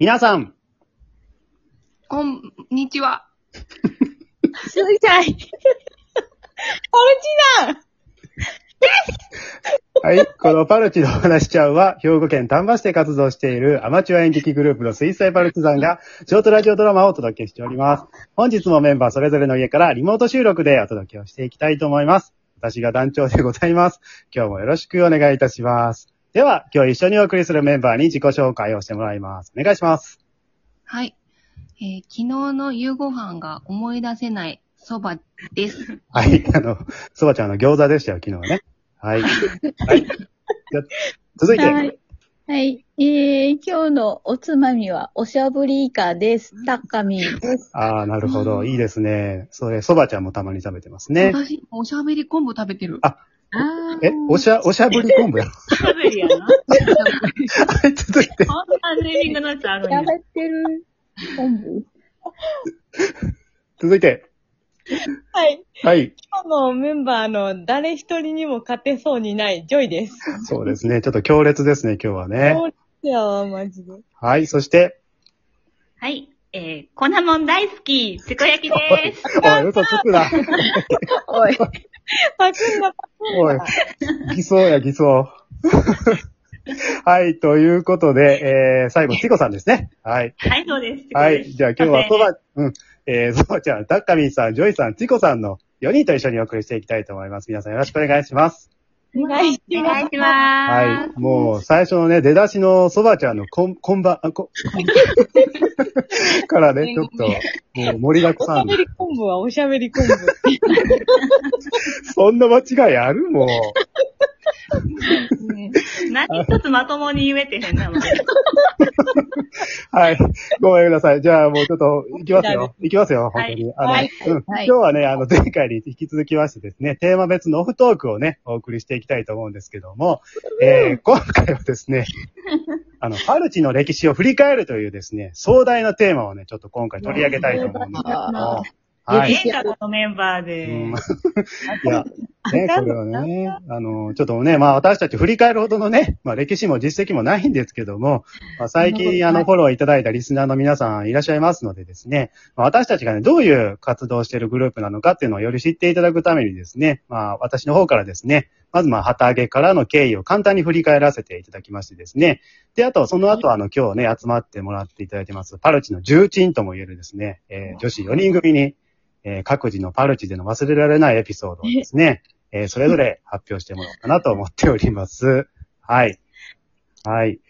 皆さん、こんにちは。すいちゃん。パルチだはい。このパルチのお話しちゃうは、兵庫県丹波市で活動しているアマチュア演劇グループの水彩パルチザンが、ショートラジオドラマをお届けしております。本日もメンバーそれぞれの家からリモート収録でお届けをしていきたいと思います。私が団長でございます。今日もよろしくお願いいたします。では、今日一緒にお送りするメンバーに自己紹介をしてもらいます。お願いします。はい。えー昨日の夕ご飯が思い出せないそばです。はい。あの、そばちゃんの餃子でしたよ、昨日はね。はい。はい。じゃ続いて、はい。はい。えー、今日のおつまみは、おしゃぶりイカです。タッカミーです。ああ、なるほど。いいですね。それ、そばちゃんもたまに食べてますね。私、おしゃべり昆布食べてる。ああえ、おしゃ、おしゃぶり昆布やろ。食べるやな。はい、続いて。こんなネーミングのやつあるんや。食べてる昆布続いて。はい。はい。今日のメンバーの誰一人にも勝てそうにないジョイです。そうですね。ちょっと強烈ですね、今日はね。そうですよ、マジで。はい、そして、はい。えー、粉もん大好き、つこ焼きです。おい、嘘つくな。おい。パクんな、パおいな。、偽装や、偽装。はい、ということで、えー、最後、チコさんですね。はい。はい、そうです。はい。じゃあ今日はそそば、うん。えー、そばちゃん、タッカミンさん、ジョイさん、チコさんの4人と一緒にお送りしていきたいと思います。皆さんよろしくお願いします。お願いしお願いします。はい。もう、最初のね、出だしのそばちゃんのこん、こんば、あ、こ、からね、ちょっと、もう盛りだくさんでおしゃべ。り昆布はおしゃべり昆布。そんな間違いある？もう。何一つまともに言えてへんな、も うはい。ごめんなさい。じゃあもうちょっと、行きますよ。行きますよ、本当に。あの、はい。うん。はい。今日はね、あの、前回に引き続きましてですね、テーマ別のオフトークをね、お送りしていきたいと思うんですけども、えー、今回はですね、あの、パルチの歴史を振り返るというですね、壮大なテーマをね、ちょっと今回取り上げたいと思うんですけども、はい。ええんか、このメンバーで。うん。いや、ね、これはね、あの、ちょっとね、まあ私たち振り返るほどのね、まあ歴史も実績もないんですけども、まあ、最近あのフォローいただいたリスナーの皆さんいらっしゃいますのでですね、まあ、私たちがね、どういう活動をしているグループなのかっていうのをより知っていただくためにですね、まあ私の方からですね、まずまあ旗揚げからの経緯を簡単に振り返らせていただきましてですね、で、あとその後あの今日ね、集まってもらっていただいてます、パルチの重鎮とも言えるですね、えー女子4人組に、えー各自のパルチでの忘れられないエピソードをですね、えーそれぞれ発表してもらおうかなと思っております。はい。はい。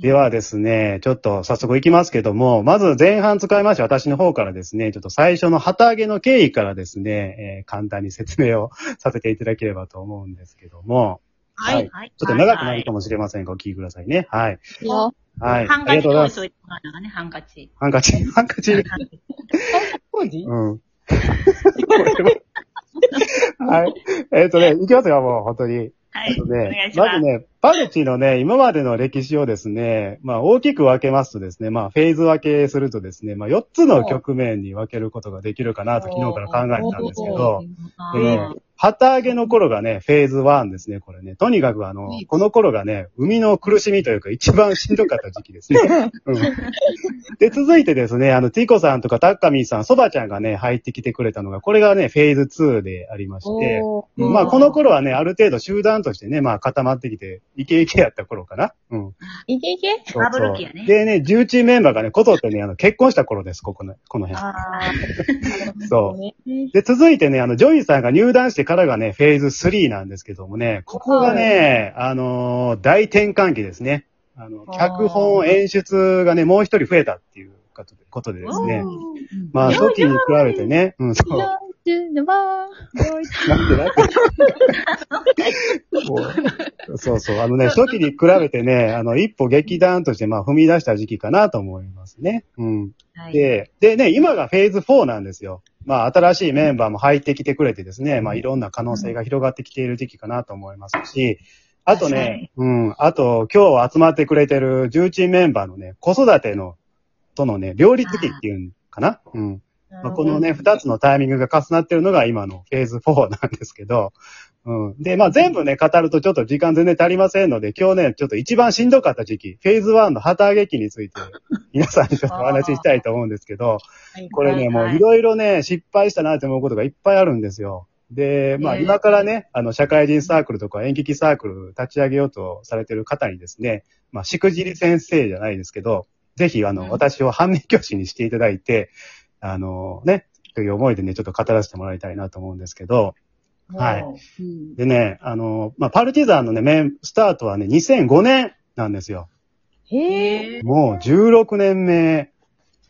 ではですね、ちょっと早速いきますけども、まず前半使いまして私の方からですね、ちょっと最初の旗揚げの経緯からですね、えー簡単に説明をさせていただければと思うんですけども、はい。はい。ちょっと長くなるかもしれませんが、お聞きくださいね。はい。よ。はい。ハンカチありがとうございます。用意しといてもらうのがね、ハンカチ。ハンカチ、ハンカチ。うん。はい。えっ、とね、いきますよ、もう、本当に。はい。ね願いします。まずね、パルチのね、今までの歴史をですね、まあ大きく分けますとですね、まあフェーズ分けするとですね、まあ4つの局面に分けることができるかなと昨日から考えてたんですけど、あでね、旗揚げの頃がね、フェーズ1ですね、これね。とにかくあの、この頃がね、海の苦しみというか一番しんどかった時期ですね。うん、で、続いてですね、あの、チコさんとかタッカミンさん、ソバちゃんがね、入ってきてくれたのが、これがね、フェーズ2でありまして、まあ、この頃はね、ある程度集団としてね、まあ、固まってきて、イケイケやった頃かな。うん。いけいけそうバブル期やねでね、重鎮メンバーがね、こぞってね、あの、結婚した頃です、ここの、この辺。あ そう。ね。で、続いてね、あの、ジョイさんが入団してからがね、フェーズ3なんですけどもね、ここがね、あのー大転換期ですね。あの、脚本、演出がね、もう一人増えたっていうことででですね。まあ、初期に比べてね、うん、そう。なんでなんでもうそうそう。あのね、初期に比べてね、あの、一歩劇団として、まあ、踏み出した時期かなと思いますね。うん。はい。で、でね、今がフェーズ4なんですよ。まあ、新しいメンバーも入ってきてくれてですね、まあ、いろんな可能性が広がってきている時期かなと思いますし、あとね、うん、あと、今日集まってくれてる重鎮メンバーのね、子育ての、とのね、両立期っていうんかなうん。まあ、このね、二つのタイミングが重なってるのが今のフェーズ4なんですけど、うん。で、まあ全部ね、語るとちょっと時間全然足りませんので、今日ね、ちょっと一番しんどかった時期、フェーズ1の旗揚げ期について 皆さんにちょっとお話ししたいと思うんですけど、これね、もはい。ういろいろね、失敗したなって思うことがいっぱいあるんですよ。で、まあえー今からね、あの、社会人サークルとか演劇サークル立ち上げようとされてる方にですね、まあ、しくじり先生じゃないですけど、ぜひ、あの、うん。私を反面教師にしていただいて、あの、ね、という思いでね、ちょっと語らせてもらいたいなと思うんですけど、はいもうんでね、あの、まあ、パルティザンのね、メン、スタートはね、2005年なんですよ。うへえ。もう16年目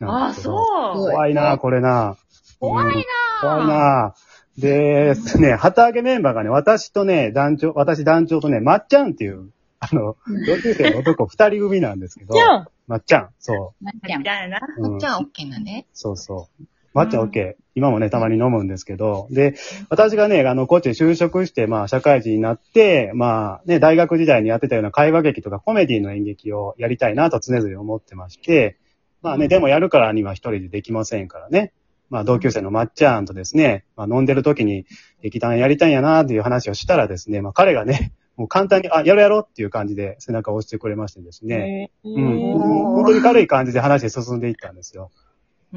ああ、なんですけど。そう。怖いな、これな。怖いなうん怖いな。で、ね、旗揚げメンバーがね、私とね、団長、私団長とね、まっちゃんっていう、あの、同級生の男二人組なんですけどじ、ゃんまっちゃん、そまっちゃんみ。たいな。う。うんじゃあ OK なんで。そうそう。まっちゃん OK。今もね、たまに飲むんですけど、で、私がね、あの、こっちに就職して、まあ、社会人になって、まあ、ね、大学時代にやってたような会話劇とかコメディの演劇をやりたいなと常々思ってまして、まあね、でもやるからには一人でできませんからね。まあ、同級生のまっちゃんとですね、まあ、飲んでる時に劇団やりたいんやなっていう話をしたらですね、まあ、彼がね、もう簡単に、あ、やろうやろうっていう感じで背中を押してくれましてですね、へうん、ー本当に軽い感じで話進んでいったんですよ。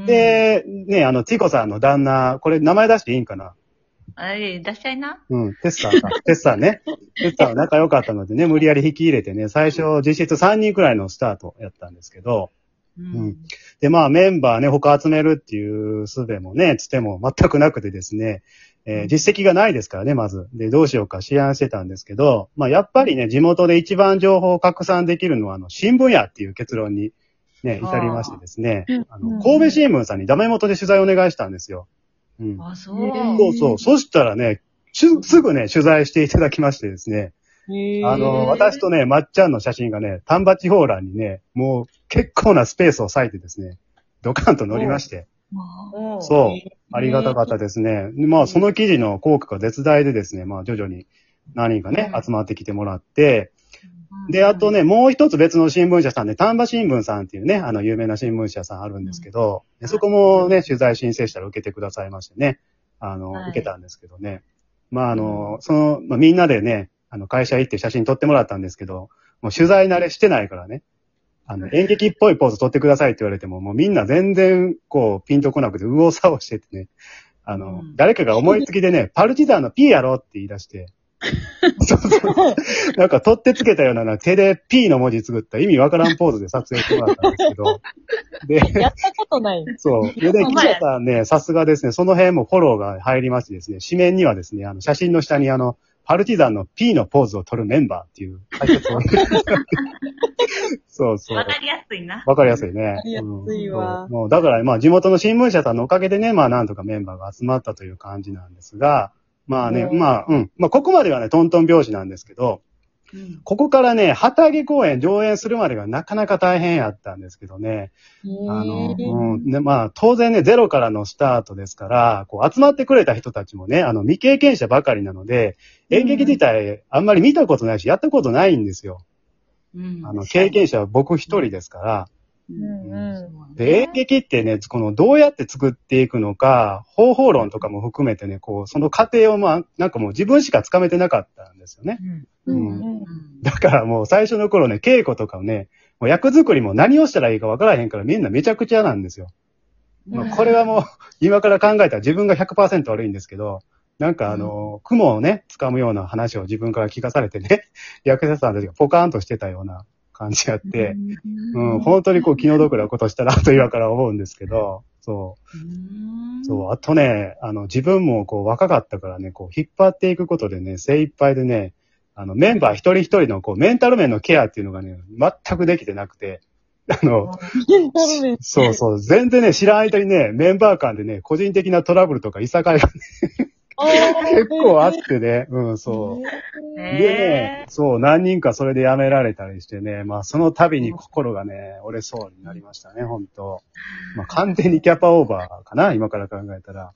で、ね、あの、ティコさんの旦那、これ名前出していいんかな？あれ、出しちゃいな？うん、テッサーか。テッサーね。テッサーは仲良かったのでね、無理やり引き入れてね、最初実質3人くらいのスタートやったんですけど、うんで、まあメンバーね、他集めるっていう術もね、つても全くなくてですね、えー実績がないですからね、まず。で、どうしようか思案してたんですけど、まあやっぱりね、地元で一番情報を拡散できるのは、あの、新聞やっていう結論にね、至りましてですね、あの、神戸新聞さんにダメ元で取材をお願いしたんですよ。うん。あ、そう。そうそう。そしたらね、すぐね、取材していただきましてですね、あの、私とね、まっちゃんの写真がね、丹波地方欄にね、もう結構なスペースを割いてですね、ドカンと乗りまして、そう、ありがたかったですね。でまあ、その記事の効果が絶大でですね、まあ、徐々に何人かね、うん。集まってきてもらって、で、あとね、もう一つ別の新聞社さんで、丹波新聞さんっていうね、あの、有名な新聞社さんあるんですけど、でそこもね、取材申請したら受けてくださいましてね、あの、はい。受けたんですけどね。まあ、あの、その、まあ、みんなでね、あの、会社行って写真撮ってもらったんですけど、もう取材慣れしてないからね、あの、演劇っぽいポーズ撮ってくださいって言われても、もうみんな全然、こう、ピンとこなくて、右往左往しててね、あの、うん。誰かが思いつきでね、パルチザンの P やろって言い出して、そうそうなんか取ってつけたようなな手で P の文字作った意味わからんポーズで撮影してもらったんですけど、で、やったことない。そう。で、で、記者さんね、さすがですね、その辺もフォローが入りましてですね、紙面にはですね、あの、写真の下にあの、パルティザンの P のポーズを取るメンバーっていう解説を。そうそうわ。かりやすいな。わかりやすいね。かりやすいわうんもう、だから、まあ、地元の新聞社さんのおかげでね、まあ、なんとかメンバーが集まったという感じなんですが、まあね、うんまあ、うん。まあ、ここまではね、トントン拍子なんですけど、うんここからね、旗揚げ公演上演するまでがなかなか大変やったんですけどね、あの、うん。で、まあ、当然ね、ゼロからのスタートですから、こう、集まってくれた人たちもね、あの、未経験者ばかりなので、演劇自体、あんまり見たことないし、やったことないんですよ。うんあの、経験者は僕一人ですから、うんうん。で、演劇ってね、この、どうやって作っていくのか、方法論とかも含めてね、こう、その過程をまあ、なんかもう自分しかつかめてなかったんですよね。うんう。うんん。だからもう最初の頃ね、稽古とかをね、もう役作りも何をしたらいいかわからへんからみんなめちゃくちゃなんですよ。まあ、これはもう、今から考えたら自分が100%悪いんですけど、なんかあの、雲をね、掴むような話を自分から聞かされてね、役者さんたちがポカーンとしてたような感じやって、うん、本当にこう気の毒なことしたなと今から思うんですけど、そう。そう、あとね、あの、自分もこう若かったからね、こう引っ張っていくことでね、精一杯でね、あの、メンバー一人一人のこうメンタル面のケアっていうのがね、全くできてなくて、あの。そうそう、全然ね、知らん間にね、メンバー間でね、個人的なトラブルとかいさかいが結構あってね、うん、そう。でねへ、そう、何人かそれで辞められたりしてね、まあその度に心がね、折れそうになりましたね、本当まあ完全にキャパオーバーかな、今から考えたら。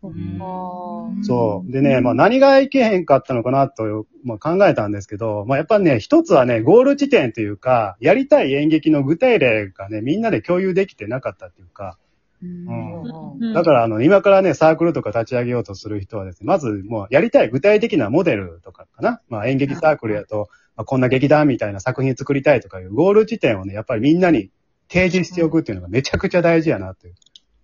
うんそう。でね、まあ何がいけへんかったのかなと、まあ、考えたんですけど、まあやっぱね、一つはね、ゴール地点というか、やりたい演劇の具体例がね、みんなで共有できてなかったっていうか、うん。だから、あの、今からね、サークルとか立ち上げようとする人はですね、まずもうやりたい具体的なモデルとかかな。まあ演劇サークルやと、まあ、こんな劇団みたいな作品作りたいとかいうゴール地点をね、やっぱりみんなに提示しておくっていうのがめちゃくちゃ大事やなって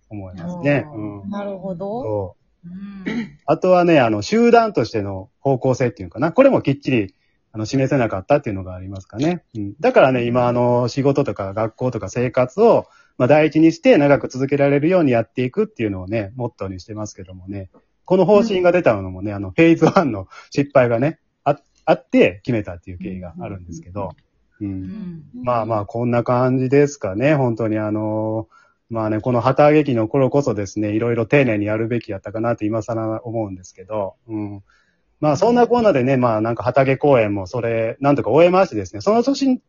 思いますね。ううん。なるほど。そう。うん。あとはね、あの、集団としての方向性っていうかな。これもきっちり、あの、示せなかったっていうのがありますかね。うん。だからね、今、あの、仕事とか学校とか生活を、まあ、第一にして長く続けられるようにやっていくっていうのをね、モットーにしてますけどもね。この方針が出たのもね、あの、フェーズ1の失敗がね、あ、あって決めたっていう経緯があるんですけど。う。うんん。まあまあ、こんな感じですかね。本当にあの、まあね、この旗揚げ期の頃こそですね、いろいろ丁寧にやるべきやったかなって今更思うんですけど、うん。まあそんなコーナーでね、まあなんか旗揚げ公演もそれ、なんとか終えましてですね、その年、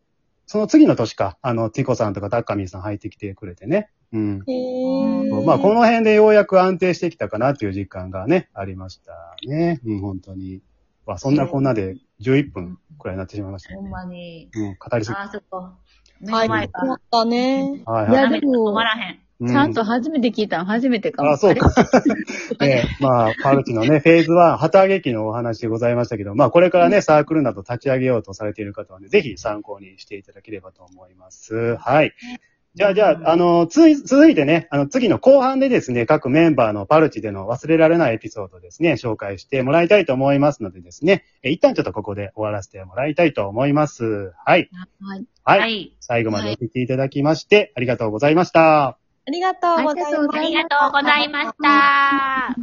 その次の年か、あの、ティコさんとかタッカミーさん入ってきてくれてね。うん。へーまあこの辺でようやく安定してきたかなっていう実感がね、ありましたね。うん、本当に。まあそんなこんなで11分くらいになってしまいましたね。ほんまに。うん、語りすぎ。あー、そっか。目はい、困ったね。はいはい。いやら。止まらへん。うちゃんと初めて聞いたの初めてかも。あ、そうか。ええまあ、パルチのね、フェーズ1、旗揚げ期のお話でございましたけど、まあ、これからね、サークルなど立ち上げようとされている方はね、ぜひ参考にしていただければと思います。はい。じゃあ、じゃあ、あの、つい、続いてね、あの、次の後半でですね、各メンバーのパルチでの忘れられないエピソードですね、紹介してもらいたいと思いますのでですね、え一旦ちょっとここで終わらせてもらいたいと思います。はい。はい。はい。はい。最後までお聞きいただきまして、ありがとうございました。ありがとうございましたありがとうございました。